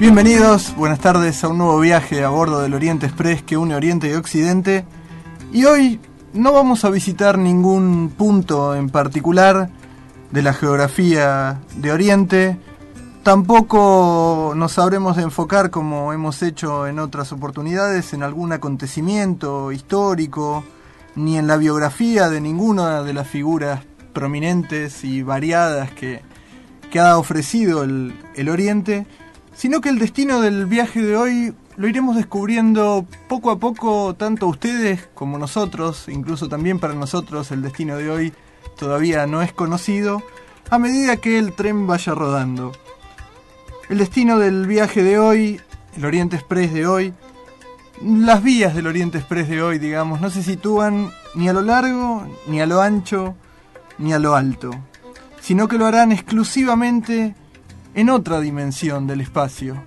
Bienvenidos, buenas tardes a un nuevo viaje a bordo del Oriente Express que une Oriente y Occidente. Y hoy no vamos a visitar ningún punto en particular de la geografía de Oriente. Tampoco nos sabremos de enfocar, como hemos hecho en otras oportunidades, en algún acontecimiento histórico, ni en la biografía de ninguna de las figuras prominentes y variadas que, que ha ofrecido el, el Oriente sino que el destino del viaje de hoy lo iremos descubriendo poco a poco, tanto ustedes como nosotros, incluso también para nosotros el destino de hoy todavía no es conocido, a medida que el tren vaya rodando. El destino del viaje de hoy, el Oriente Express de hoy, las vías del Oriente Express de hoy, digamos, no se sitúan ni a lo largo, ni a lo ancho, ni a lo alto, sino que lo harán exclusivamente en otra dimensión del espacio,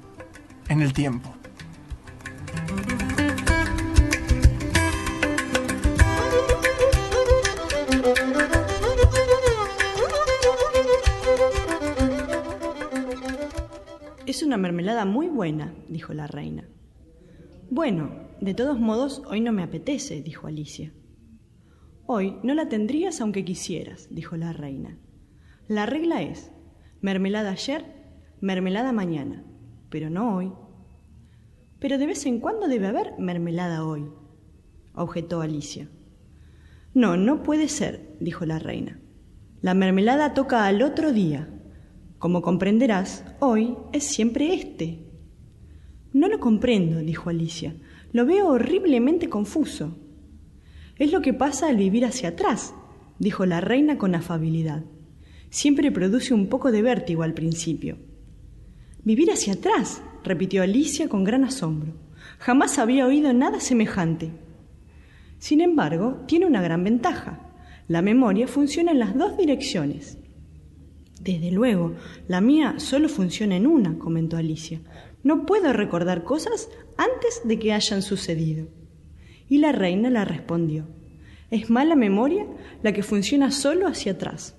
en el tiempo. Es una mermelada muy buena, dijo la reina. Bueno, de todos modos, hoy no me apetece, dijo Alicia. Hoy no la tendrías aunque quisieras, dijo la reina. La regla es, mermelada ayer, mermelada mañana, pero no hoy. Pero de vez en cuando debe haber mermelada hoy, objetó Alicia. No, no puede ser, dijo la reina. La mermelada toca al otro día. Como comprenderás, hoy es siempre este. No lo comprendo, dijo Alicia. Lo veo horriblemente confuso. Es lo que pasa al vivir hacia atrás, dijo la reina con afabilidad. Siempre produce un poco de vértigo al principio Vivir hacia atrás, repitió Alicia con gran asombro. Jamás había oído nada semejante. Sin embargo, tiene una gran ventaja. La memoria funciona en las dos direcciones. Desde luego, la mía solo funciona en una, comentó Alicia. No puedo recordar cosas antes de que hayan sucedido. Y la reina la respondió. Es mala memoria la que funciona solo hacia atrás.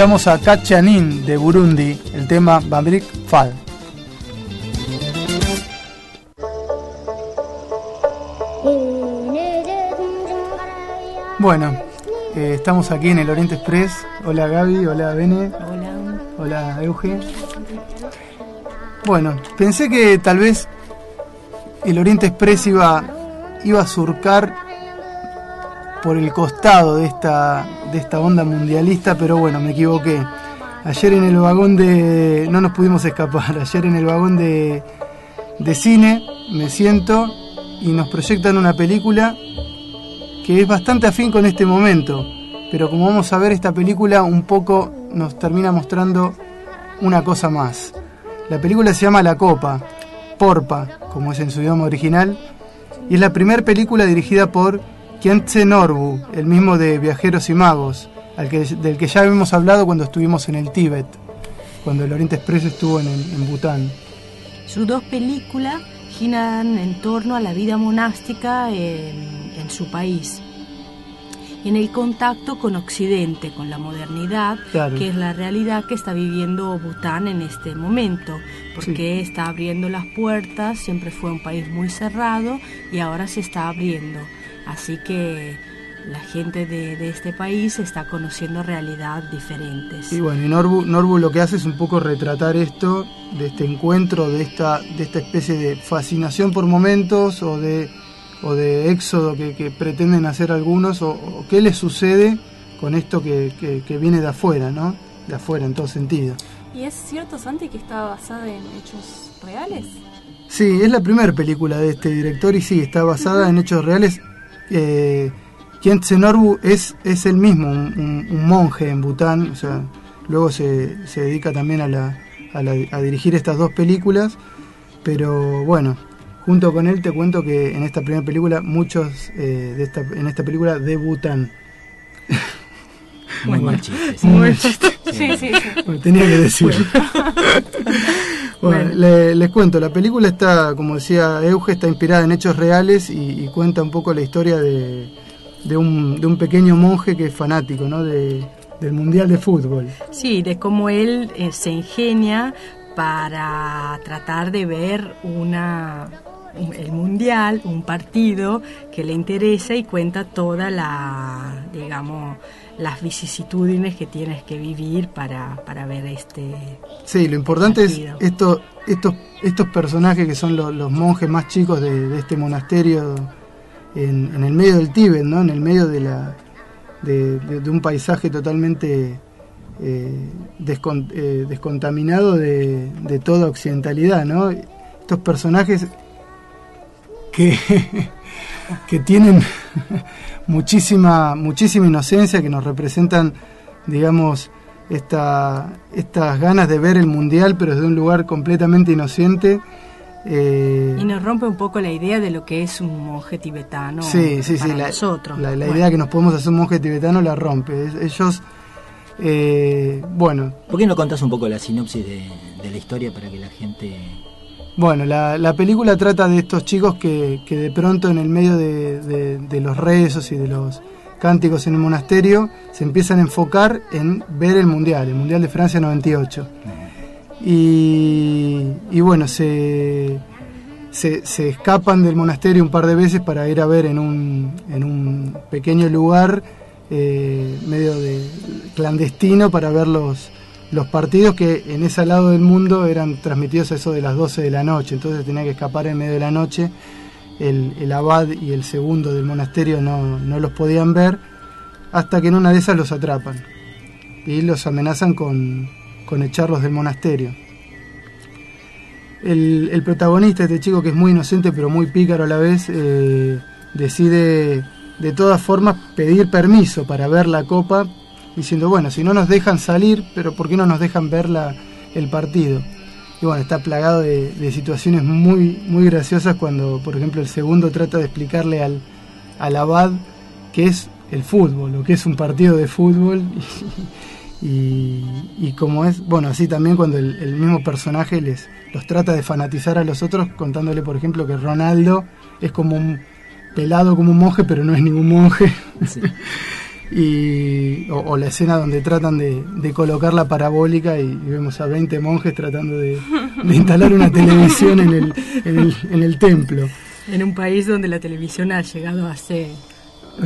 Escuchamos a Kachanin de Burundi, el tema Bambrik Fall. Bueno, eh, estamos aquí en el Oriente Express. Hola Gaby, hola Bene. Hola. Hola. Bueno, pensé que tal vez el Oriente Express iba, iba a surcar por el costado de esta, de esta onda mundialista, pero bueno, me equivoqué. Ayer en el vagón de... no nos pudimos escapar, ayer en el vagón de, de cine me siento y nos proyectan una película que es bastante afín con este momento, pero como vamos a ver esta película un poco nos termina mostrando una cosa más. La película se llama La Copa, Porpa, como es en su idioma original, y es la primera película dirigida por Kentse Norbu, el mismo de Viajeros y Magos, al que, del que ya habíamos hablado cuando estuvimos en el Tíbet, cuando el Oriente Express estuvo en, en Bután. Sus dos películas giran en torno a la vida monástica en, en su país y en el contacto con Occidente, con la modernidad, Claro. que es la realidad que está viviendo Bután en este momento, porque está abriendo las puertas, siempre fue un país muy cerrado y ahora se está abriendo. Así que la gente de, de este país está conociendo realidades diferentes. Y bueno, y Norbu, Norbu lo que hace es un poco retratar esto, de este encuentro, de esta, de esta especie de fascinación por momentos o de, o de éxodo que, que pretenden hacer algunos, o, o qué les sucede con esto que, que- que viene de afuera, ¿no? De afuera en todo sentido. ¿Y es cierto, Santi, que está basada en hechos reales? Sí, es la primera película de este director y sí, está basada en hechos reales. Eh, Norbu es, es el mismo, un, un- un monje en Bután, o sea, luego se, se dedica también a, la, a, la- a dirigir estas dos películas, pero bueno, junto con él te cuento que en esta primera película, muchos eh, de esta, en esta película debutan. Muy mal chiste. sí. Muy- Sí, sí, sí. Bueno, tenía que decirlo. Bueno, le- les cuento, la película está, como decía Euge, está inspirada en hechos reales y, y cuenta un poco la historia de, de, un, de un pequeño monje que es fanático ¿no? de, del Mundial de Fútbol. Sí, de cómo él eh, se ingenia para tratar de ver una un- el mundial, un partido que le interesa y cuenta toda la, digamos, las vicisitudines que tienes que vivir para, para ver este. Sí, lo importante es esto, estos, estos personajes que son lo- los monjes más chicos de, de este monasterio en, en el medio del Tíbet, ¿no? en el medio de, la, de, de- de un paisaje totalmente eh, descon- eh, descontaminado de, de toda occidentalidad. ¿no? Estos personajes que, que tienen muchísima, muchísima inocencia, que nos representan, digamos, esta, estas ganas de ver el mundial, pero desde un lugar completamente inocente. Eh, Y nos rompe un poco la idea de lo que es un monje tibetano sí, sí, sí, para la, nosotros. la- la Bueno, idea que nos podemos hacer un monje tibetano la rompe. Ellos, eh, bueno, ¿Por qué no contás un poco la sinopsis de, de la historia para que la gente... Bueno, la, la película trata de estos chicos que, que de pronto en el medio de los rezos y de los cánticos en el monasterio se empiezan a enfocar en ver el Mundial, el Mundial de Francia 98. Y, y bueno, se, se, se escapan del monasterio un par de veces para ir a ver en un, en un pequeño lugar eh, medio de clandestino para ver los, los partidos que en ese lado del mundo eran transmitidos a eso de las 12 de la noche, entonces tenía que escapar en medio de la noche. El, abad y el segundo del monasterio no, no los podían ver hasta que en una de esas los atrapan y los amenazan con, con echarlos del monasterio. El, el protagonista, este chico que es muy inocente pero muy pícaro a la vez, eh, decide de todas formas pedir permiso para ver la copa, diciendo, bueno, si no nos dejan salir, pero ¿por qué no nos dejan ver la, el partido? Y bueno, está plagado de, de situaciones muy, muy graciosas cuando, por ejemplo, el segundo trata de explicarle al, al abad qué es el fútbol, o qué es un partido de fútbol. Y, y como es, bueno, así también cuando el, el mismo personaje les los trata de fanatizar a los otros, contándole, por ejemplo, que Ronaldo es como un pelado como un monje, pero no es ningún monje. Sí. y, o, o la escena donde tratan de, de colocar la parabólica y, y vemos a 20 monjes tratando de, de instalar una televisión en el, en el, en el templo. En un país donde la televisión ha llegado hace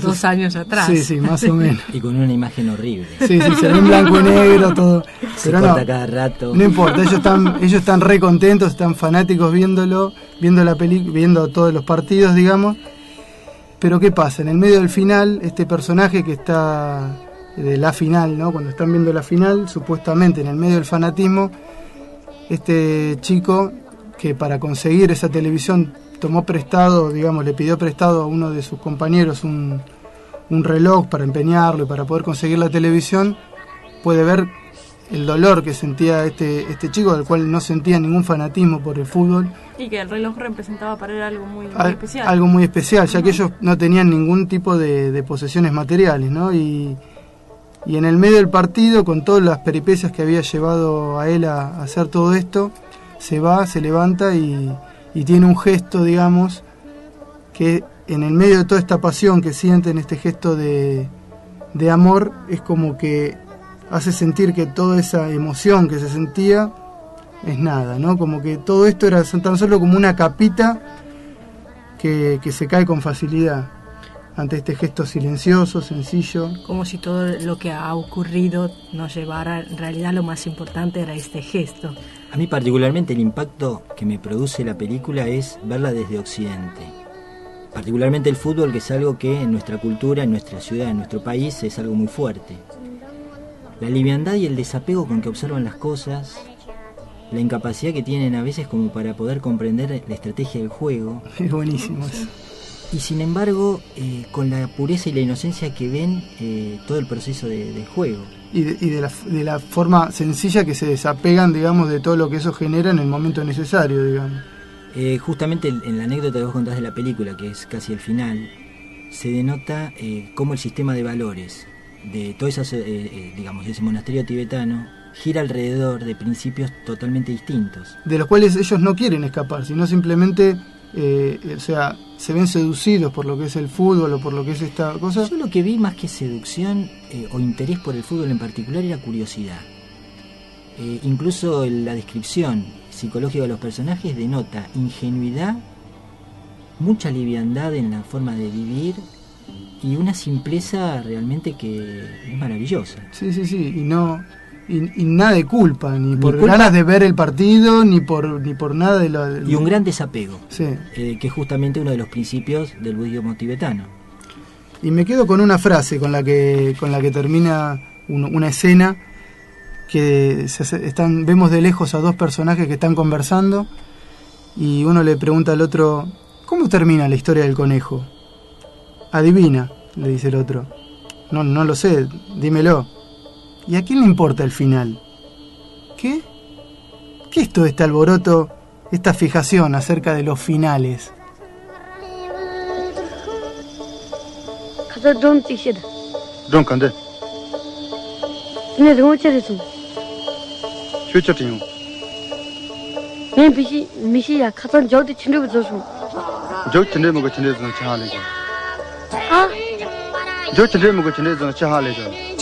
dos años atrás. Sí, sí, más o menos. Y con una imagen horrible. Sí, sí, se ve en blanco y negro, todo. Se Pero no, corta cada rato. no importa, ellos están, ellos están re contentos, están fanáticos viéndolo, viendo la peli, viendo todos los partidos, digamos. Pero ¿qué pasa? En el medio del final, este personaje que está de la final, ¿no? Cuando están viendo la final, supuestamente en el medio del fanatismo, este chico que para conseguir esa televisión tomó prestado, digamos, le pidió prestado a uno de sus compañeros un, un reloj para empeñarlo y para poder conseguir la televisión, puede ver el dolor que sentía este, este chico, del cual no sentía ningún fanatismo por el fútbol, Y que el reloj representaba para él algo muy, muy al- especial. algo muy especial, ya que ellos no tenían ningún tipo de, de posesiones materiales, ¿no? Y, y en el medio del partido, con todas las peripecias que había llevado a él a, a hacer todo esto, se va, se levanta y, y tiene un gesto, digamos, que en el medio de toda esta pasión que sienten, este gesto de, de amor, es como que hace sentir que toda esa emoción que se sentía es nada, ¿no? Como que todo esto era tan solo como una capita que, que se cae con facilidad ante este gesto silencioso, sencillo. Como si todo lo que ha ocurrido nos llevara, en realidad lo más importante era este gesto. A mí particularmente el impacto que me produce la película es verla desde Occidente. Particularmente el fútbol, que es algo que en nuestra cultura, en nuestra ciudad, en nuestro país es algo muy fuerte. La liviandad y el desapego con que observan las cosas, la incapacidad que tienen a veces como para poder comprender la estrategia del juego, Es buenísimo eso. y sin embargo eh, con la pureza y la inocencia que ven eh, todo el proceso de, de juego. Y, de, y de la, de la forma sencilla que se desapegan, digamos, de todo lo que eso genera en el momento necesario, digamos. Eh, justamente en la anécdota que vos contás de la película, que es casi el final, se denota cómo el sistema de valores de todo esas, eh, eh, digamos, ese monasterio tibetano gira alrededor de principios totalmente distintos. De los cuales ellos no quieren escapar, sino simplemente, eh, o sea, se ven seducidos por lo que es el fútbol o por lo que es esta cosa. Yo lo que vi más que seducción eh, o interés por el fútbol en particular era curiosidad. Eh, incluso la descripción psicológica de los personajes denota ingenuidad, mucha liviandad en la forma de vivir y una simpleza realmente que es maravillosa. Sí, sí, sí, y no y, y nada de culpa, ni por culpa. ganas de ver el partido, ni por ni por nada de lo Y un gran desapego, Sí. eh, que es justamente uno de los principios del budismo tibetano. Y me quedo con una frase con la que con la que termina un- una escena que se hace- están vemos de lejos a dos personajes que están conversando y uno le pregunta al otro ¿Cómo termina la historia del conejo? Adivina, le dice el otro. No, no lo sé, dímelo. ¿Y a quién le importa el final? ¿Qué? ¿Qué es todo este alboroto, esta fijación acerca de los finales? 가서 좀 찍시다. 좀 간대. 근데 너무 잘했어.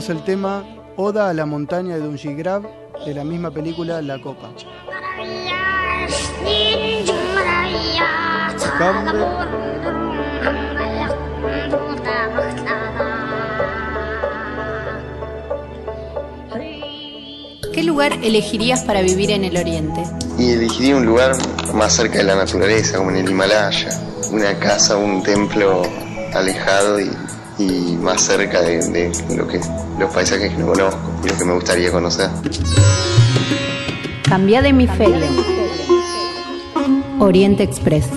Escuchamos el tema Oda a la montaña de Dungigrab de la misma película La Copa. ¿Qué lugar elegirías para vivir en el Oriente? Y elegiría un lugar más cerca de la naturaleza, como en el Himalaya. Una casa, un templo alejado y, y más cerca de, de lo que, los paisajes que no conozco y lo que me gustaría conocer. Cambia de hemisferio. Oriente Express.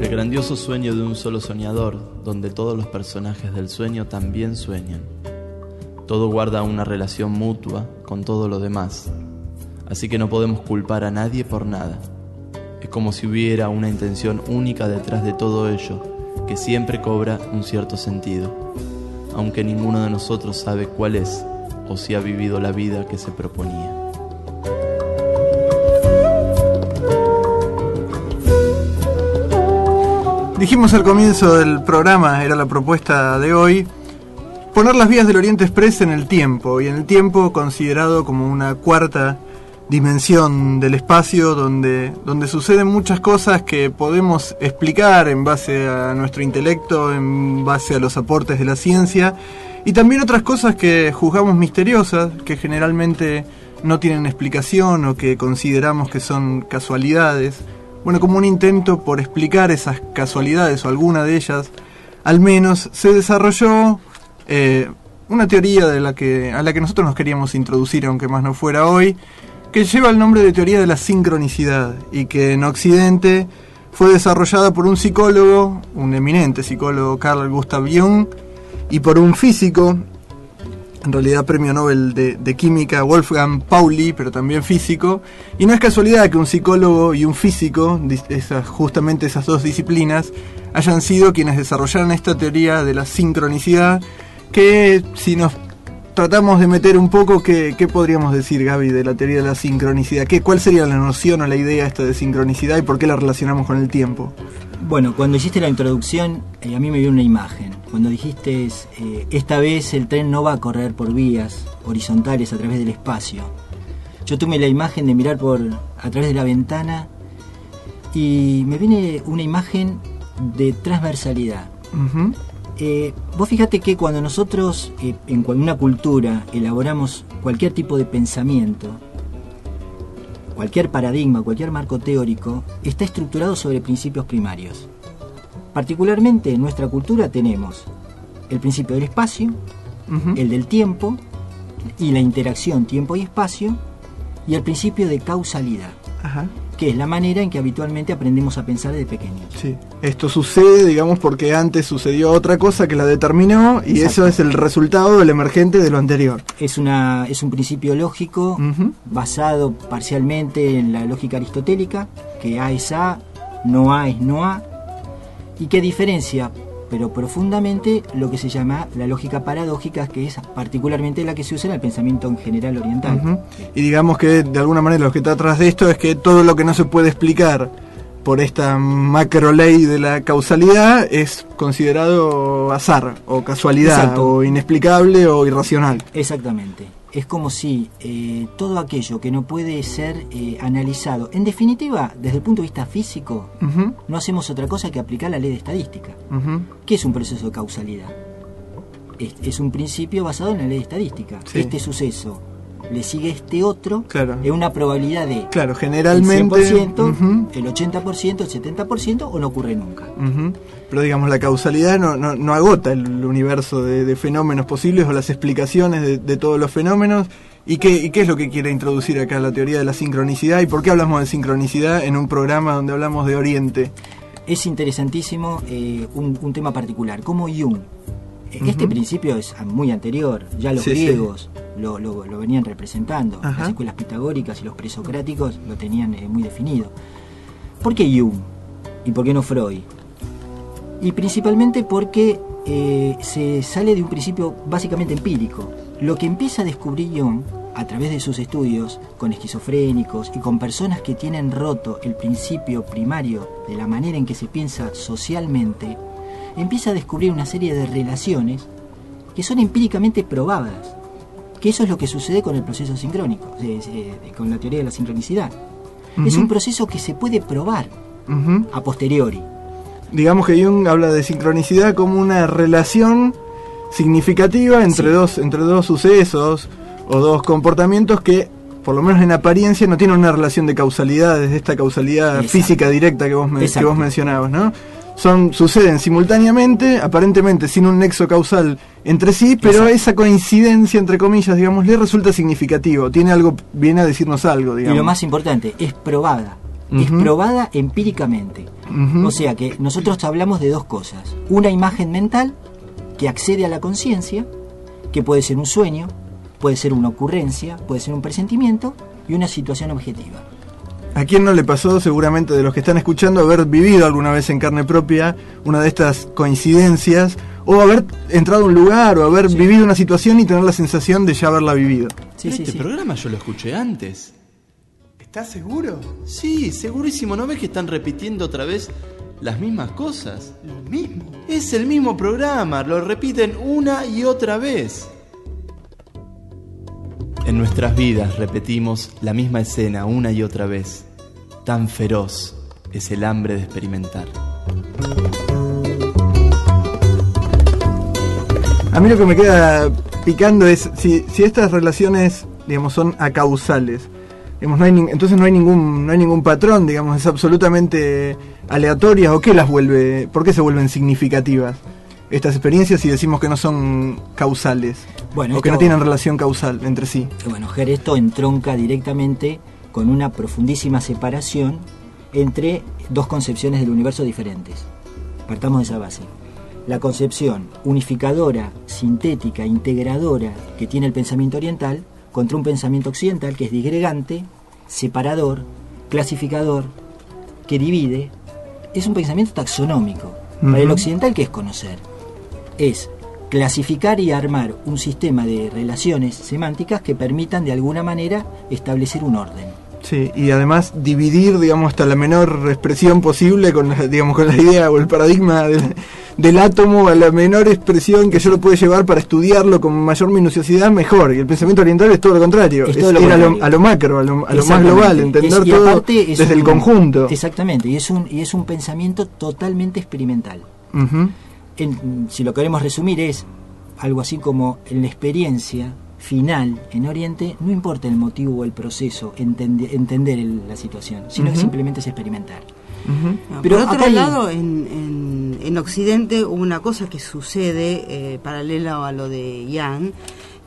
El grandioso sueño de un solo soñador, donde todos los personajes del sueño también sueñan. Todo guarda una relación mutua con todo lo demás, así que no podemos culpar a nadie por nada. Es como si hubiera una intención única detrás de todo ello, que siempre cobra un cierto sentido, aunque ninguno de nosotros sabe cuál es o si ha vivido la vida que se proponía. Dijimos al comienzo del programa, era la propuesta de hoy, poner las vías del Oriente Express en el tiempo, y en el tiempo considerado como una cuarta dimensión del espacio donde, donde suceden muchas cosas que podemos explicar en base a nuestro intelecto, en base a los aportes de la ciencia, y también otras cosas que juzgamos misteriosas, que generalmente no tienen explicación o que consideramos que son casualidades. Bueno, como un intento por explicar esas casualidades o alguna de ellas, al menos se desarrolló eh, una teoría de la que, a la que nosotros nos queríamos introducir, aunque más no fuera hoy, que lleva el nombre de teoría de la sincronicidad y que en Occidente fue desarrollada por un psicólogo, un eminente psicólogo, Carl Gustav Jung, y por un físico, en realidad premio Nobel de, Química, Wolfgang Pauli, pero también físico. Y no es casualidad que un psicólogo y un físico, esas, justamente esas dos disciplinas, hayan sido quienes desarrollaron esta teoría de la sincronicidad, que si nos tratamos de meter un poco, ¿qué, qué podríamos decir, Gaby, de la teoría de la sincronicidad? ¿Qué, ¿Cuál sería la noción o la idea esta de sincronicidad y por qué la relacionamos con el tiempo? Bueno, cuando hiciste la introducción, eh, a mí me dio una imagen. Cuando dijiste, eh, esta vez el tren no va a correr por vías horizontales a través del espacio. Yo tuve la imagen de mirar por a través de la ventana y me viene una imagen de transversalidad. Uh -huh. Eh, vos fíjate que cuando nosotros eh, en una cultura elaboramos cualquier tipo de pensamiento, cualquier paradigma, cualquier marco teórico, está estructurado sobre principios primarios. Particularmente en nuestra cultura tenemos el principio del espacio, uh -huh. el del tiempo y la interacción tiempo y espacio y el principio de causalidad, Ajá. Que es la manera en que habitualmente aprendemos a pensar de pequeños. Sí. Esto sucede, digamos, porque antes sucedió otra cosa que la determinó y Exacto. eso es el resultado del emergente de lo anterior. Es, una, es un principio lógico uh -huh. basado parcialmente en la lógica aristotélica, que A es A, no A es no A, y que diferencia pero profundamente lo que se llama la lógica paradójica, que es particularmente la que se usa en el pensamiento en general oriental. Uh -huh. Y digamos que de alguna manera lo que está atrás de esto es que todo lo que no se puede explicar por esta macro ley de la causalidad es considerado azar o casualidad Exacto. o inexplicable o irracional. Exactamente. Es como si eh, todo aquello que no puede ser eh, analizado, en definitiva, desde el punto de vista físico, uh -huh. no hacemos otra cosa que aplicar la ley de estadística. Uh -huh. ¿Qué es un proceso de causalidad? Es, es, un principio basado en la ley de estadística. Sí. Este suceso le sigue este otro claro. en una probabilidad de claro, generalmente el 100%, uh -huh. el 80%, el 70% o no ocurre nunca. Pero digamos, la causalidad no, no, no agota el universo de, de, fenómenos posibles o las explicaciones de, de todos los fenómenos. ¿Y qué, ¿Y qué es lo que quiere introducir acá la teoría de la sincronicidad? ¿Y por qué hablamos de sincronicidad en un programa donde hablamos de Oriente? Es interesantísimo eh, un, un, tema particular, como Jung. Este uh -huh. principio es muy anterior, ya los sí, griegos sí. Lo, lo, lo, venían representando, Ajá. las escuelas pitagóricas y los presocráticos lo tenían eh, muy definido. ¿Por qué Jung? ¿Y por qué no Freud? Y principalmente porque eh, se sale de un principio básicamente empírico. Lo que empieza a descubrir Jung a través de sus estudios con esquizofrénicos y con personas que tienen roto el principio primario de la manera en que se piensa socialmente, empieza a descubrir una serie de relaciones que son empíricamente probadas. Que eso es lo que sucede con el proceso sincrónico, con la teoría de la sincronicidad. Es un proceso que se puede probar a posteriori. Digamos que Jung habla de sincronicidad como una relación significativa entre, dos, entre dos sucesos o dos comportamientos que, por lo menos en apariencia, no tienen una relación de causalidad, desde esta causalidad Exacto. física directa que vos, me- que vos mencionabas, ¿no? Son, suceden simultáneamente, aparentemente sin un nexo causal entre sí, pero Exacto. esa coincidencia, entre comillas, digamos, le resulta significativo, tiene algo, viene a decirnos algo, digamos. Y lo más importante, es probada. Es Ujú. probada empíricamente. Ujú. O sea que nosotros hablamos de dos cosas. Una imagen mental que accede a la conciencia, que puede ser un sueño, puede ser una ocurrencia, puede ser un presentimiento y una situación objetiva. ¿A quién no le pasó, seguramente de los que están escuchando, haber vivido alguna vez en carne propia una de estas coincidencias? O haber entrado a un lugar o haber vivido una situación y tener la sensación de ya haberla vivido. Pero este programa yo lo escuché antes. ¿Estás seguro? Sí, segurísimo. ¿No ves que están repitiendo otra vez las mismas cosas? Lo mismo. Es el mismo programa, lo repiten una y otra vez. En nuestras vidas repetimos la misma escena una y otra vez. Tan feroz es el hambre de experimentar. A mí lo que me queda picando es si, si estas relaciones, digamos, son acausales. Digamos, no hay entonces no hay ningún no hay ningún patrón, digamos, es absolutamente aleatorias o qué las vuelve, por qué se vuelven significativas estas experiencias si decimos que no son causales Bueno, o que esto- no tienen relación causal entre sí. Que Bueno, Ger, esto entronca directamente con una profundísima separación entre dos concepciones del universo diferentes. Partamos de esa base. La concepción unificadora, sintética, integradora que tiene el pensamiento oriental contra un pensamiento occidental que es disgregante, separador, clasificador, que divide, es un pensamiento taxonómico. Para el occidental, ¿qué es conocer? Es clasificar y armar un sistema de relaciones semánticas que permitan de alguna manera establecer un orden. Sí, y además dividir, digamos, hasta la menor expresión posible con, la- digamos, con la idea o el paradigma del, del átomo a la menor expresión que yo lo puedo llevar para estudiarlo con mayor minuciosidad, mejor. Y el pensamiento oriental es todo lo contrario, Es es, todo lo ir a lo, a lo macro, a lo, a lo más global, entender Es- todo desde el un- conjunto. Exactamente, y es un, y es un pensamiento totalmente experimental. En- si lo queremos resumir es algo así como en la experiencia final en Oriente no importa el motivo o el proceso, entende- entender el- la situación, sino que simplemente es experimentar. No, Pero por otro lado, en, en- en Occidente hubo una cosa que sucede eh, paralela a lo de Yang,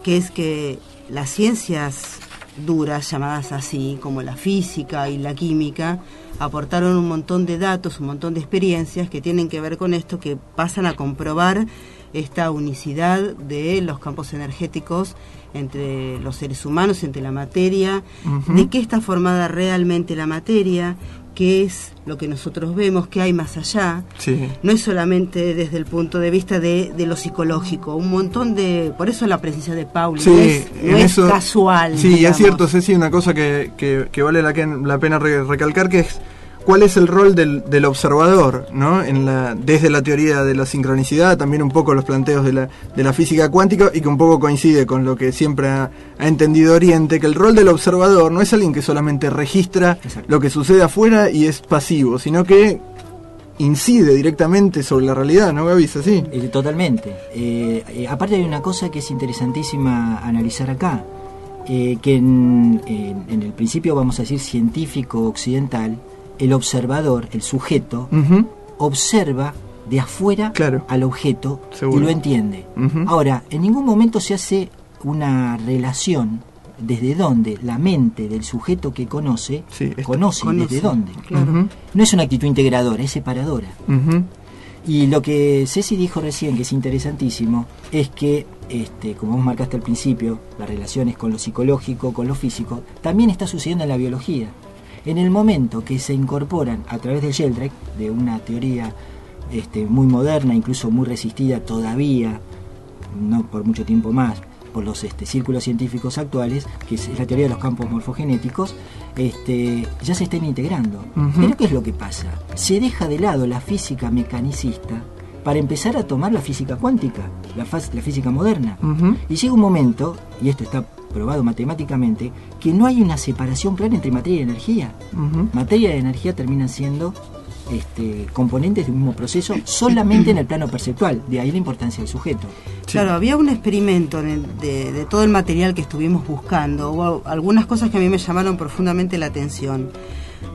que es que las ciencias duras, llamadas así, como la física y la química, aportaron un montón de datos, un montón de experiencias que tienen que ver con esto, que pasan a comprobar esta unicidad de los campos energéticos entre los seres humanos, entre la materia, de qué está formada realmente la materia, qué es lo que nosotros vemos, qué hay más allá. Sí. No es solamente desde el punto de vista de, de lo psicológico, un montón de... Por eso la presencia de Pauli Sí, no es, no es eso- casual. Sí, digamos. es cierto, Ceci, una cosa que, que- que vale la, la pena re- recalcar que es cuál es el rol del, del observador, ¿no? En la, desde la teoría de la sincronicidad, también un poco los planteos de la, de la física cuántica y que un poco coincide con lo que siempre ha, ha entendido Oriente, que el rol del observador no es alguien que solamente registra lo que sucede afuera y es pasivo, sino que incide directamente sobre la realidad, ¿no, Gaby? ¿Es así? Eh, totalmente. Eh, eh, aparte hay una cosa que es interesantísima analizar acá, eh, que en, en- en el principio vamos a decir científico occidental, el observador, el sujeto, observa de afuera al objeto Seguro. y lo entiende. Ahora, en ningún momento se hace una relación desde donde la mente del sujeto que conoce conoce, y desde dónde. No es una actitud integradora, es separadora. Y lo que Ceci dijo recién, que es interesantísimo, es que, este, como vos marcaste al principio, las relaciones con lo psicológico, con lo físico, también está sucediendo en la biología. En el momento que se incorporan a través del Sheldrake, de una teoría este, muy moderna, incluso muy resistida todavía, no por mucho tiempo más, por los este, círculos científicos actuales, que es la teoría de los campos morfogenéticos, este, ya se están integrando. Pero ¿qué es lo que pasa? Se deja de lado la física mecanicista para empezar a tomar la física cuántica, la, física moderna. Y llega un momento, y esto está probado matemáticamente, que no hay una separación clara entre materia y energía. Materia y energía terminan siendo este, componentes de un mismo proceso solamente en el plano perceptual, de ahí la importancia del sujeto. Claro, había un experimento en el- de, de todo el material que estuvimos buscando. Hubo algunas cosas que a mí me llamaron profundamente la atención.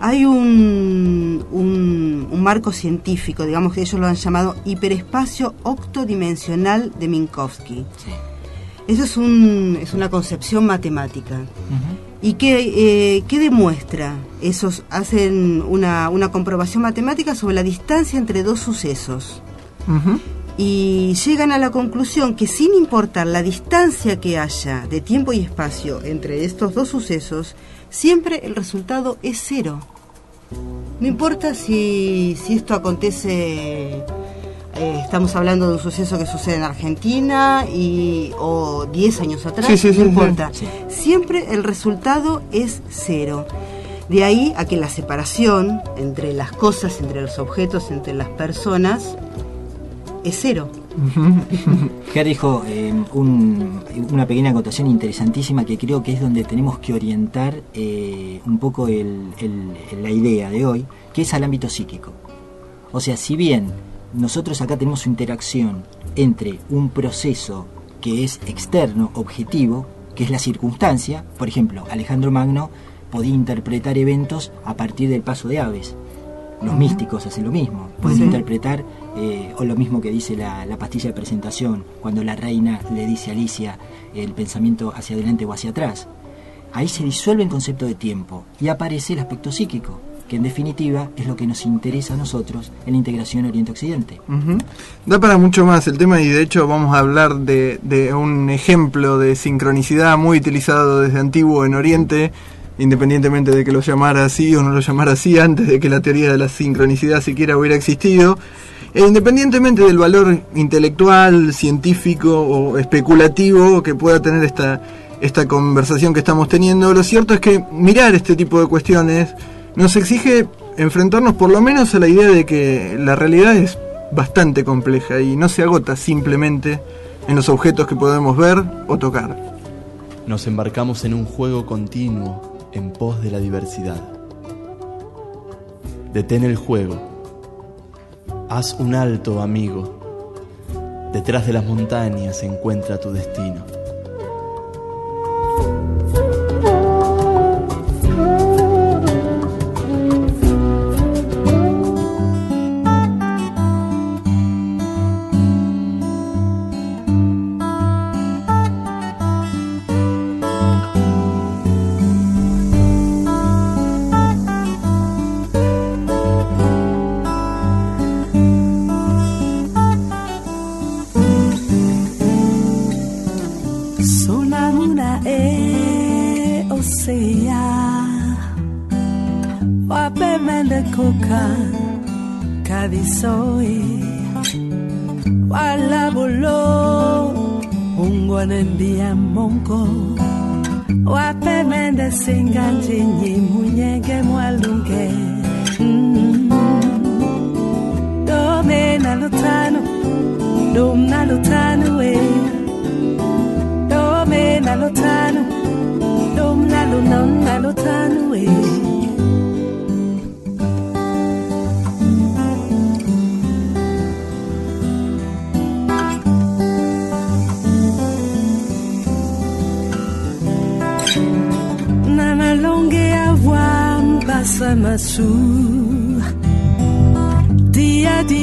Hay un, un, un marco científico, digamos que ellos lo han llamado hiperespacio octodimensional de Minkowski. Eso es, un, es una concepción matemática. ¿Y qué, eh, qué demuestra? Esos hacen una, una comprobación matemática sobre la distancia entre dos sucesos y llegan a la conclusión que sin importar la distancia que haya de tiempo y espacio entre estos dos sucesos, siempre el resultado es cero. No importa si, si esto acontece, eh, estamos hablando de un suceso que sucede en Argentina y, o 10 años atrás, Sí, sí, no sí, importa. Sí. Siempre el resultado es cero. De ahí a que la separación entre las cosas, entre los objetos, entre las personas, es cero. Ger dijo eh, un- una pequeña acotación interesantísima que creo que es donde tenemos que orientar eh, un poco el- el- la idea de hoy, que es al ámbito psíquico. O sea, si bien nosotros acá tenemos interacción entre un proceso que es externo, objetivo, que es la circunstancia, por ejemplo, Alejandro Magno podía interpretar eventos a partir del paso de aves. Los místicos hacen lo mismo, pueden interpretar, eh, o lo mismo que dice la, la pastilla de presentación, cuando la reina le dice a Alicia el pensamiento hacia adelante o hacia atrás. Ahí se disuelve el concepto de tiempo y aparece el aspecto psíquico, que en definitiva es lo que nos interesa a nosotros en la integración Oriente-Occidente. Ujú. Da para mucho más el tema y de hecho vamos a hablar de, de un ejemplo de sincronicidad muy utilizado desde antiguo en Oriente, independientemente de que lo llamara así o no lo llamara así, antes de que la teoría de la sincronicidad siquiera hubiera existido. E independientemente del valor intelectual, científico o especulativo que pueda tener esta, esta conversación que estamos teniendo, lo cierto es que mirar este tipo de cuestiones nos exige enfrentarnos por lo menos a la idea de que la realidad es bastante compleja y no se agota simplemente en los objetos que podemos ver o tocar. Nos embarcamos en un juego continuo en pos de la diversidad. Detén el juego. Haz un alto, amigo. Detrás de las montañas encuentra tu destino.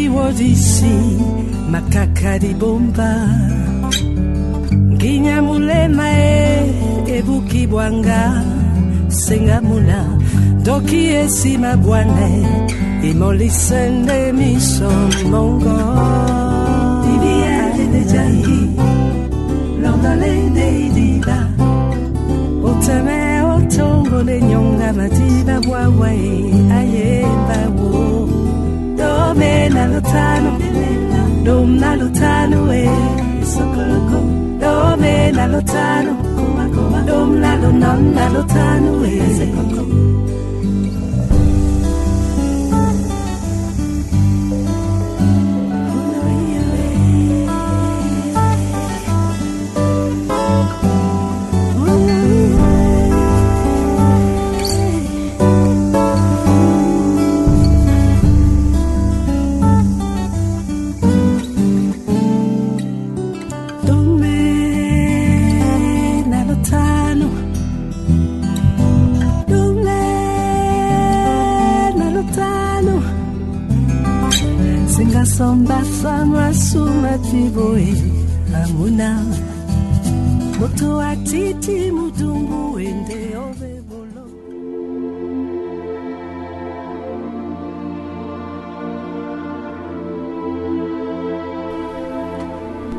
iwodisi makakalibomba nginya mulema e ebuki bwanga sengamuna doki esi esima bwane imolisende miso mongo dibiadedejahi idida, oteme otongo ne nyonga matiba madiba bwawae ayembawo Dome na Lutano, Dom na Lutano, eh, Sokoloko, Dome na Lutano, Dom na Lunan na Lutano, eh,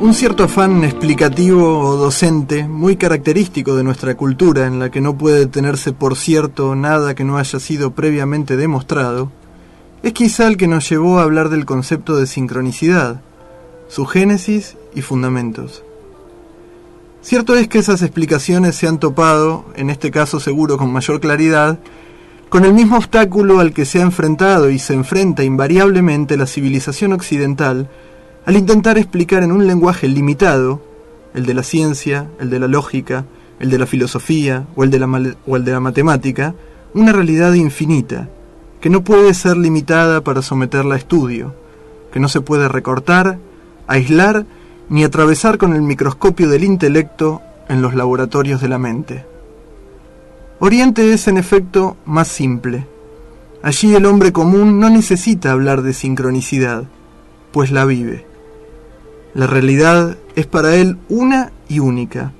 Un cierto afán explicativo o docente, muy característico de nuestra cultura, en la que no puede tenerse por cierto nada que no haya sido previamente demostrado, es quizá el que nos llevó a hablar del concepto de sincronicidad, su génesis y fundamentos. Cierto es que esas explicaciones se han topado, en este caso seguro con mayor claridad, con el mismo obstáculo al que se ha enfrentado y se enfrenta invariablemente la civilización occidental al intentar explicar en un lenguaje limitado, el de la ciencia, el de la lógica, el de la filosofía o el de la, o el de la matemática, una realidad infinita, que no puede ser limitada para someterla a estudio, que no se puede recortar, aislar ni atravesar con el microscopio del intelecto en los laboratorios de la mente. Oriente es en efecto más simple. Allí el hombre común no necesita hablar de sincronicidad, pues la vive. La realidad es para él una y única.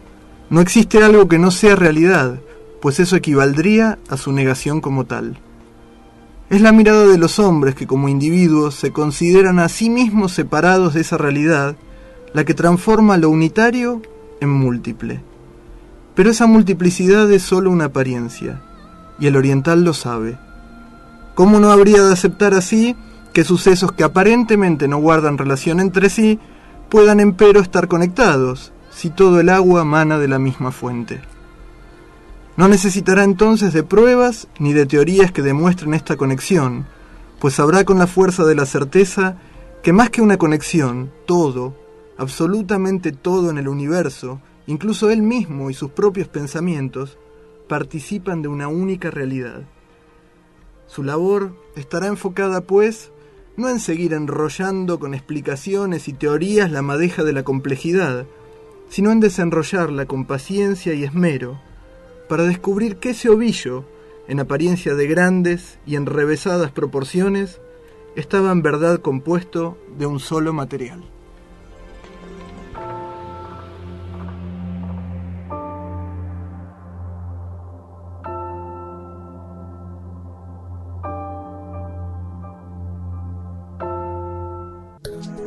No existe algo que no sea realidad, pues eso equivaldría a su negación como tal. Es la mirada de los hombres que como individuos se consideran a sí mismos separados de esa realidad la que transforma lo unitario en múltiple. Pero esa multiplicidad es solo una apariencia, y el oriental lo sabe. ¿Cómo no habría de aceptar así que sucesos que aparentemente no guardan relación entre sí puedan empero estar conectados, si todo el agua mana de la misma fuente? No necesitará entonces de pruebas ni de teorías que demuestren esta conexión, pues sabrá con la fuerza de la certeza que más que una conexión, todo, absolutamente todo en el universo, incluso él mismo y sus propios pensamientos, participan de una única realidad. Su labor estará enfocada, pues, no en seguir enrollando con explicaciones y teorías la madeja de la complejidad, sino en desenrollarla con paciencia y esmero, para descubrir que ese ovillo, en apariencia de grandes y enrevesadas proporciones, estaba en verdad compuesto de un solo material.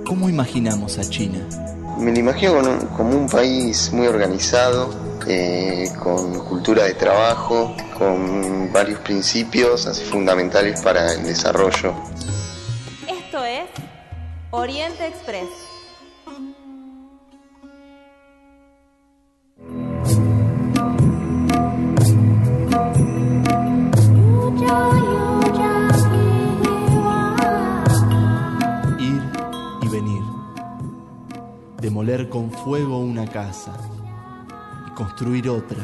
¿Cómo imaginamos a China? Me lo imagino como un país muy organizado, eh, con cultura de trabajo, con varios principios así fundamentales para el desarrollo. Esto es Oriente Express. Ir y venir. Demoler con fuego una casa construir otra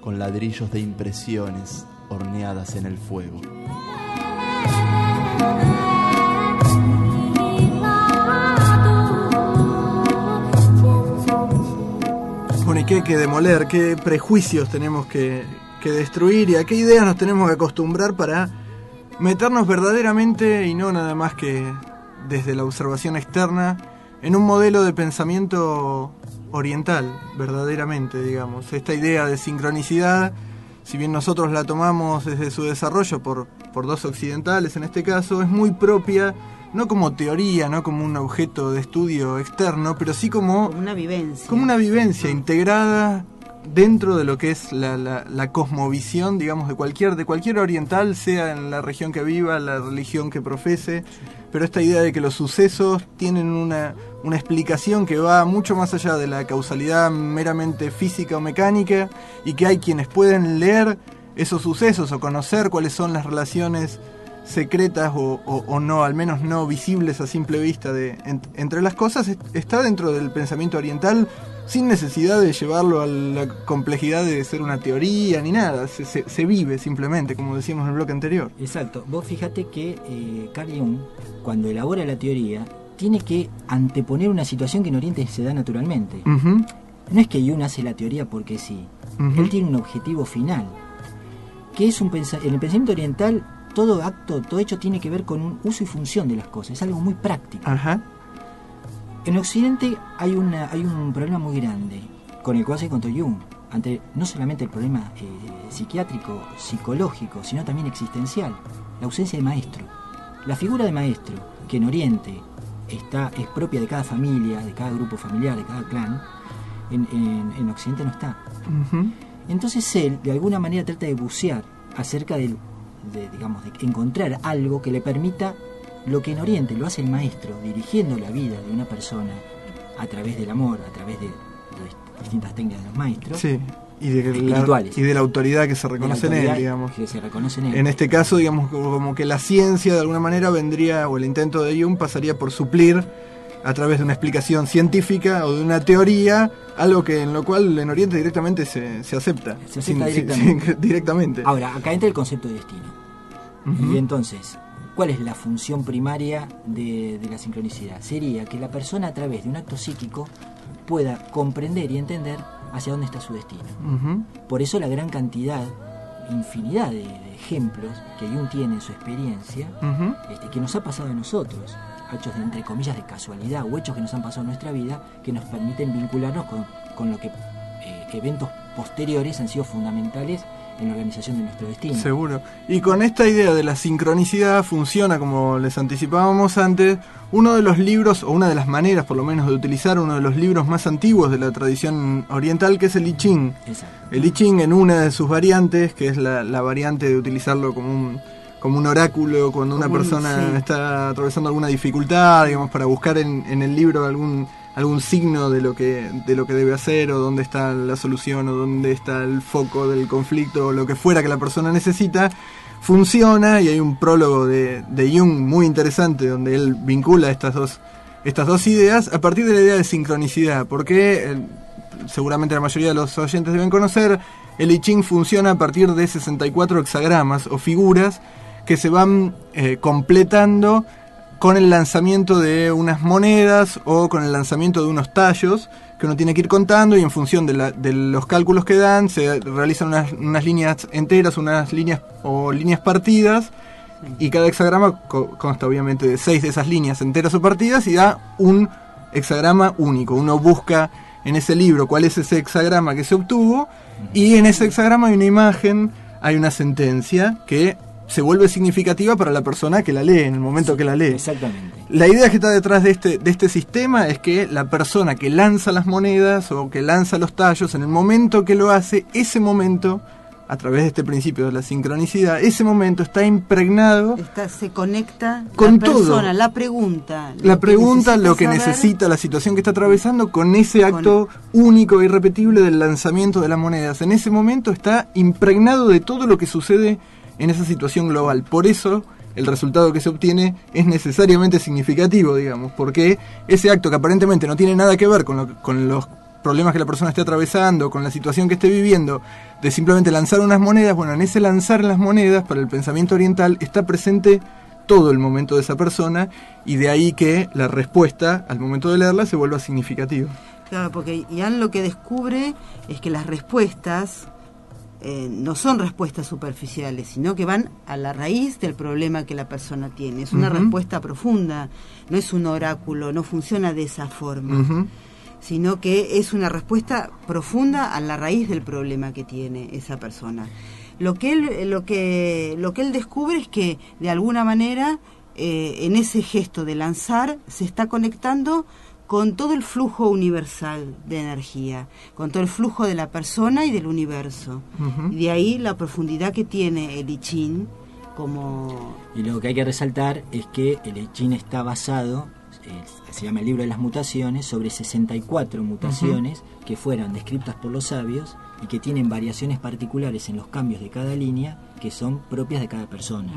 con ladrillos de impresiones horneadas en el fuego. Bueno, ¿y qué hay que demoler? ¿Qué prejuicios tenemos que, que destruir? ¿Y a qué ideas nos tenemos que acostumbrar para meternos verdaderamente y no nada más que desde la observación externa en un modelo de pensamiento oriental, verdaderamente, digamos? Esta idea de sincronicidad, si bien nosotros la tomamos desde su desarrollo por, por dos occidentales en este caso, es muy propia no como teoría, no como un objeto de estudio externo, pero sí como Una vivencia. como una vivencia integrada dentro de lo que es la, la, cosmovisión, digamos, de cualquier, de cualquier oriental, sea en la región que viva, la religión que profese, pero esta idea de que los sucesos tienen una, una explicación que va mucho más allá de la causalidad meramente física o mecánica y que hay quienes pueden leer esos sucesos o conocer cuáles son las relaciones secretas o, o- o no, al menos no visibles a simple vista de, en- entre las cosas, est- está dentro del pensamiento oriental sin necesidad de llevarlo a la complejidad de ser una teoría ni nada, se, se- se vive simplemente, como decíamos en el bloque anterior. Exacto. Vos fíjate que eh, Carl Jung, cuando elabora la teoría, tiene que anteponer una situación que en Oriente se da naturalmente. No es que Jung hace la teoría porque sí. Él tiene un objetivo final. Que es un en el pensamiento oriental, todo acto, todo hecho tiene que ver con un uso y función de las cosas. Es algo muy práctico. Ajá. En Occidente hay, una, hay un problema muy grande con el cual se encontró Jung. Ante no solamente el problema eh, psiquiátrico, psicológico, sino también existencial. La ausencia de maestro. La figura de maestro, que en Oriente está, es propia de cada familia, de cada grupo familiar, de cada clan, en, en- en Occidente no está. Entonces él, de alguna manera, trata de bucear acerca del, de, digamos, de encontrar algo que le permita lo que en Oriente lo hace el maestro, dirigiendo la vida de una persona a través del amor, a través de, de distintas técnicas de los maestros. Sí, y de, la, y de la autoridad que se reconoce en él, digamos. Que se reconoce en él. En este caso, digamos, como que la ciencia de alguna manera vendría, o el intento de Jung pasaría por suplir a través de una explicación científica o de una teoría, algo que en lo cual en Oriente directamente se, se acepta. Se acepta Sin- directamente. sin- directamente. Ahora, acá entra el concepto de destino. Y entonces, ¿cuál es la función primaria de, de la sincronicidad? Sería que la persona a través de un acto psíquico pueda comprender y entender hacia dónde está su destino. Por eso la gran cantidad, infinidad de, de ejemplos que Jung tiene en su experiencia, este, que nos ha pasado a nosotros, hechos de, entre comillas de casualidad o hechos que nos han pasado en nuestra vida, que nos permiten vincularnos con, con lo que eh, eventos posteriores han sido fundamentales en la organización de nuestro destino. Seguro. Y con esta idea de la sincronicidad funciona, como les anticipábamos antes, uno de los libros, o una de las maneras por lo menos de utilizar uno de los libros más antiguos de la tradición oriental, que es el I Ching. Exacto. El I Ching en una de sus variantes, que es la, la variante de utilizarlo como un, como un oráculo cuando una Como persona sí. está atravesando alguna dificultad, digamos, para buscar en, en el libro algún algún signo de lo que de lo que debe hacer o dónde está la solución o dónde está el foco del conflicto o lo que fuera que la persona necesita funciona y hay un prólogo de, de Jung muy interesante donde él vincula estas dos estas dos ideas a partir de la idea de sincronicidad porque eh, seguramente la mayoría de los oyentes deben conocer, el I Ching funciona a partir de 64 hexagramas o figuras que se van eh, completando con el lanzamiento de unas monedas o con el lanzamiento de unos tallos que uno tiene que ir contando y en función de, los cálculos que dan se realizan unas, unas líneas enteras, unas líneas o líneas partidas y cada hexagrama co- consta obviamente de seis de esas líneas enteras o partidas y da un hexagrama único. Uno busca en ese libro cuál es ese hexagrama que se obtuvo y en ese hexagrama hay una imagen, hay una sentencia que se vuelve significativa para la persona que la lee en el momento que la lee. Exactamente. La idea que está detrás de este, de este sistema es que la persona que lanza las monedas o que lanza los tallos, en el momento que lo hace, ese momento, a través de este principio de la sincronicidad, ese momento está impregnado Está- se conecta Con la persona, todo. la pregunta. la pregunta, lo que saber. necesita, la situación que está atravesando con ese acto único e irrepetible del lanzamiento de las monedas. En ese momento está impregnado de todo lo que sucede en esa situación global. Por eso el resultado que se obtiene es necesariamente significativo, digamos, porque ese acto que aparentemente no tiene nada que ver con, lo- con los problemas que la persona esté atravesando, con la situación que esté viviendo, de simplemente lanzar unas monedas, bueno, en ese lanzar las monedas para el pensamiento oriental está presente todo el momento de esa persona y de ahí que la respuesta al momento de leerla se vuelva significativa. Claro, porque Ian lo que descubre es que las respuestas eh, no son respuestas superficiales, sino que van a la raíz del problema que la persona tiene. Es una respuesta profunda, no es un oráculo, no funciona de esa forma, sino que es una respuesta profunda a la raíz del problema que tiene esa persona. Lo que él, lo que, lo que él descubre es que de alguna manera eh, en ese gesto de lanzar se está conectando con todo el flujo universal de energía, con todo el flujo de la persona y del universo. Y de ahí la profundidad que tiene el I Ching como Y lo que hay que resaltar es que el I Ching está basado, eh, se llama el libro de las mutaciones, sobre 64 mutaciones que fueron descritas por los sabios y que tienen variaciones particulares en los cambios de cada línea que son propias de cada persona.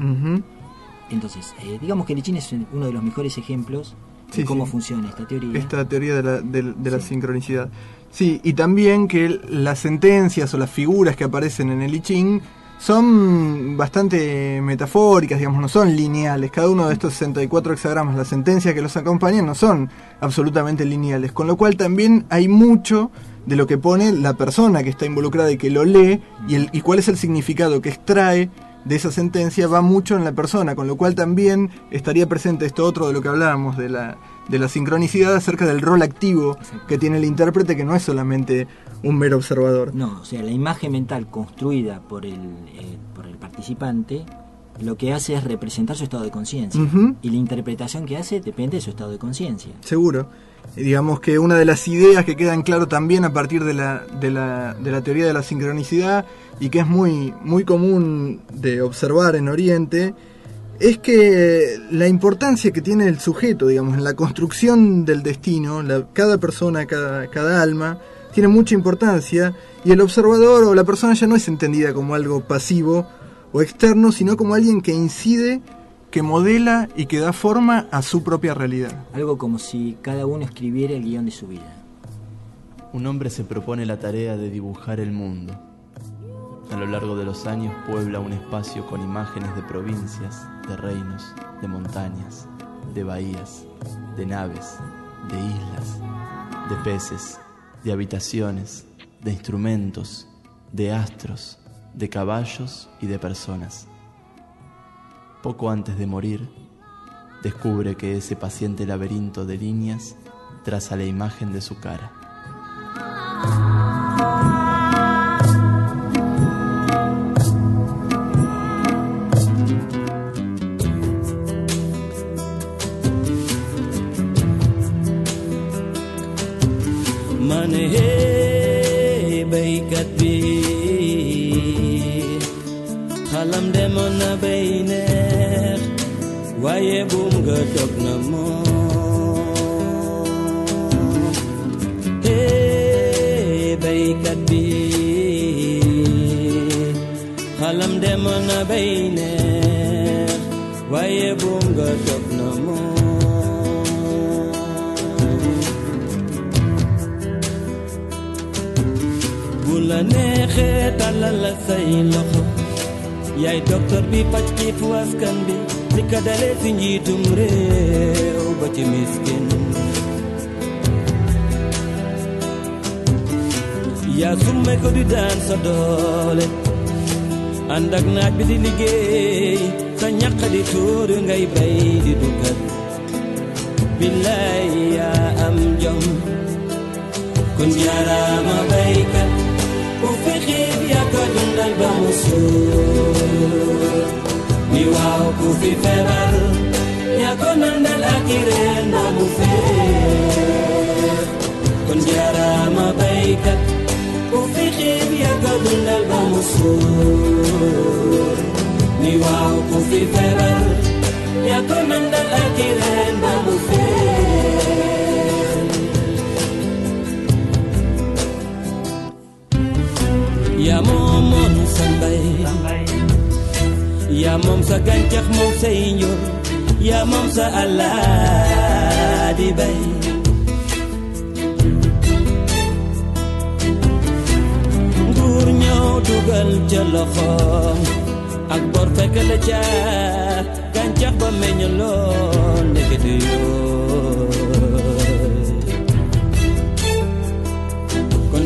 Entonces, eh, digamos que el I Ching es uno de los mejores ejemplos Sí, cómo sí. funciona esta teoría. Esta teoría de la, de- de la sincronicidad. Sí, y también que las sentencias o las figuras que aparecen en el I Ching son bastante metafóricas, digamos, no son lineales. Cada uno de estos 64 hexagramas, las sentencias que los acompañan, no son absolutamente lineales. Con lo cual también hay mucho de lo que pone la persona que está involucrada y que lo lee y, el, y cuál es el significado que extrae de esa sentencia va mucho en la persona, con lo cual también estaría presente esto otro de lo que hablábamos de la, de la sincronicidad acerca del rol activo que tiene el intérprete, que no es solamente un mero observador. No, o sea, la imagen mental construida por el, eh, por el participante lo que hace es representar su estado de conciencia. Y la interpretación que hace depende de su estado de conciencia. Seguro. Digamos que una de las ideas que quedan claro también a partir de la, de la, de la teoría de la sincronicidad y que es muy, muy común de observar en Oriente es que la importancia que tiene el sujeto, digamos, en la construcción del destino, la- cada persona, cada, cada alma, tiene mucha importancia y el observador o la persona ya no es entendida como algo pasivo o externo, sino como alguien que incide, que modela y que da forma a su propia realidad. Algo como si cada uno escribiera el guion de su vida. Un hombre se propone la tarea de dibujar el mundo. A lo largo de los años puebla un espacio con imágenes de provincias, de reinos, de montañas, de bahías, de naves, de islas, de peces, de habitaciones, de instrumentos, de astros, de caballos y de personas. Poco antes de morir, descubre que ese paciente laberinto de líneas traza la imagen de su cara. Ye boom gedog namo Hey baykat bi. Xalam dem na bay neex waaye boom gedog namo Bu la neexee talal say loxo yaay docteur bi pàcc ci askan bi ko dalee si njiitum réew ba ci miskin. Yaa summe ko di daan sa doole ànd ak naaj bi di liggéey sa ñaq di tuuru ngay bay di dugal billaay yaa am jom kon jaaraama baykat bu xiif yaa ko dundal ba mu suur ni wao kufifebaru nyakona ndalakirenda mufe kunjara mabaika ni wao kufifebaru nyakona ndalakirenda mufe Yamomo nusambai, nusambai yaa moom sa sa gàncax moom say njur yaa moom sa allah di bay. Nguur ñëw dugal ca loxoom. Ak bor fekk la ca ba meññ lool ndekete yoo kon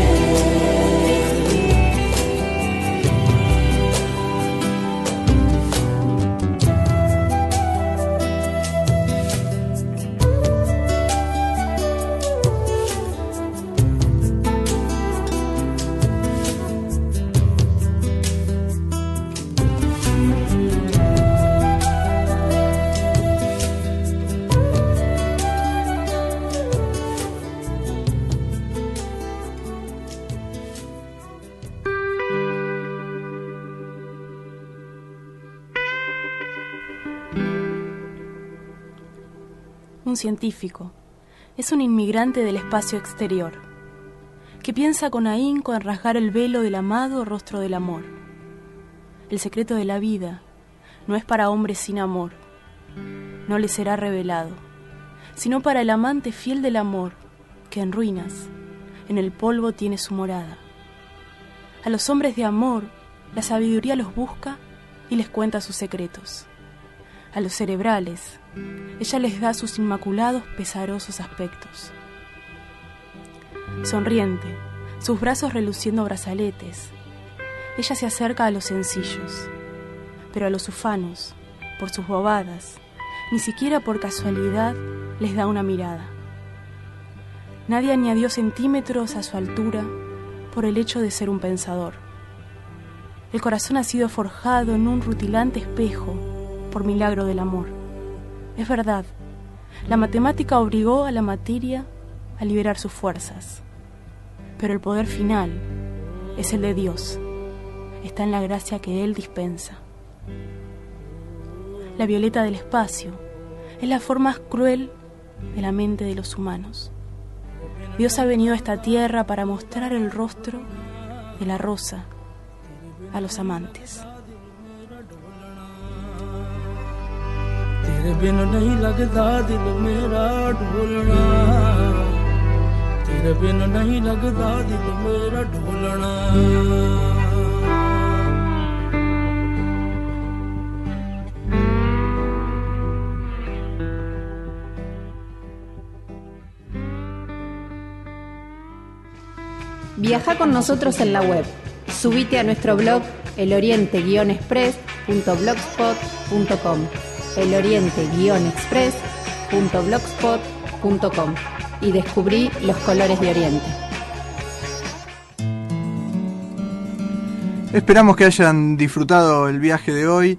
científico, es un inmigrante del espacio exterior, que piensa con ahínco en rasgar el velo del amado rostro del amor. El secreto de la vida no es para hombres sin amor, no le será revelado, sino para el amante fiel del amor, que en ruinas, en el polvo tiene su morada. A los hombres de amor, la sabiduría los busca y les cuenta sus secretos. A los cerebrales, ella les da sus inmaculados, pesarosos aspectos. Sonriente, sus brazos reluciendo brazaletes, ella se acerca a los sencillos, pero a los ufanos, por sus bobadas, ni siquiera por casualidad les da una mirada. Nadie añadió centímetros a su altura por el hecho de ser un pensador. El corazón ha sido forjado en un rutilante espejo por milagro del amor. Es verdad, la matemática obligó a la materia a liberar sus fuerzas, pero el poder final es el de Dios, está en la gracia que Él dispensa. La violeta del espacio es la forma más cruel de la mente de los humanos. Dios ha venido a esta tierra para mostrar el rostro de la rosa a los amantes. Viaja con nosotros en la web. Subite a nuestro blog eloriente-express.blogspot.com eloriente-express.blogspot.com y descubrí los colores de Oriente. Esperamos que hayan disfrutado el viaje de hoy.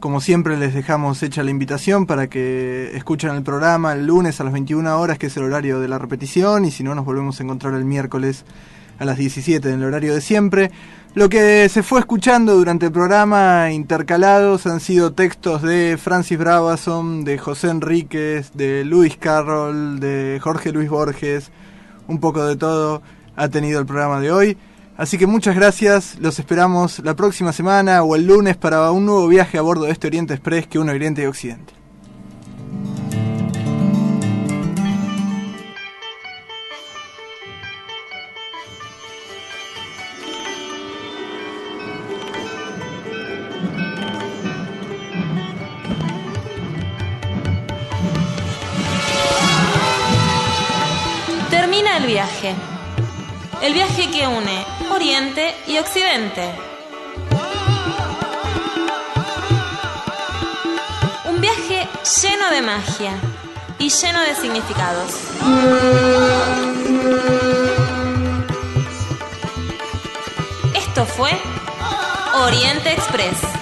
Como siempre les dejamos hecha la invitación para que escuchen el programa el lunes a las 21 horas, que es el horario de la repetición, y si no nos volvemos a encontrar el miércoles a las 17 en el horario de siempre. Lo que se fue escuchando durante el programa intercalados han sido textos de Francis Bravason, de José Enríquez, de Luis Carroll, de Jorge Luis Borges, un poco de todo ha tenido el programa de hoy. Así que muchas gracias, los esperamos la próxima semana o el lunes para un nuevo viaje a bordo de este Oriente Express que une Oriente y Occidente. Occidente. Un viaje lleno de magia y lleno de significados. Esto fue Oriente Express.